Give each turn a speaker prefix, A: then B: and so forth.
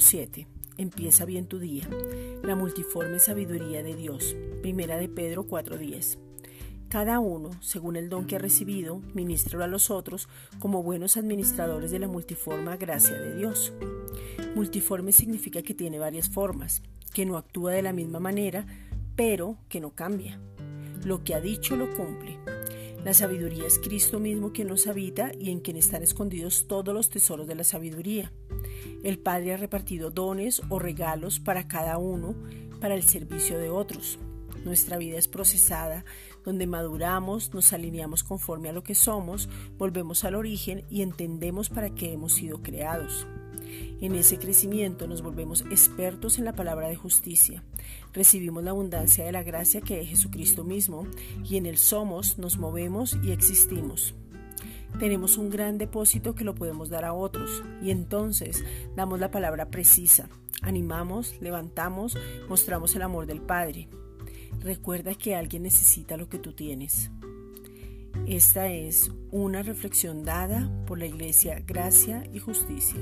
A: 7. Empieza bien tu día. La multiforme sabiduría de Dios. Primera de Pedro 4:10. Cada uno, según el don que ha recibido, ministrará a los otros como buenos administradores de la multiforme gracia de Dios. Multiforme significa que tiene varias formas, que no actúa de la misma manera, pero que no cambia. Lo que ha dicho lo cumple. La sabiduría es Cristo mismo quien nos habita y en quien están escondidos todos los tesoros de la sabiduría. El Padre ha repartido dones o regalos para cada uno para el servicio de otros. Nuestra vida es procesada, donde maduramos, nos alineamos conforme a lo que somos, volvemos al origen y entendemos para qué hemos sido creados. En ese crecimiento nos volvemos expertos en la palabra de justicia. Recibimos la abundancia de la gracia que es Jesucristo mismo y en él somos, nos movemos y existimos. Tenemos un gran depósito que lo podemos dar a otros y entonces damos la palabra precisa. Animamos, levantamos, mostramos el amor del Padre. Recuerda que alguien necesita lo que tú tienes. Esta es una reflexión dada por la Iglesia Gracia y Justicia.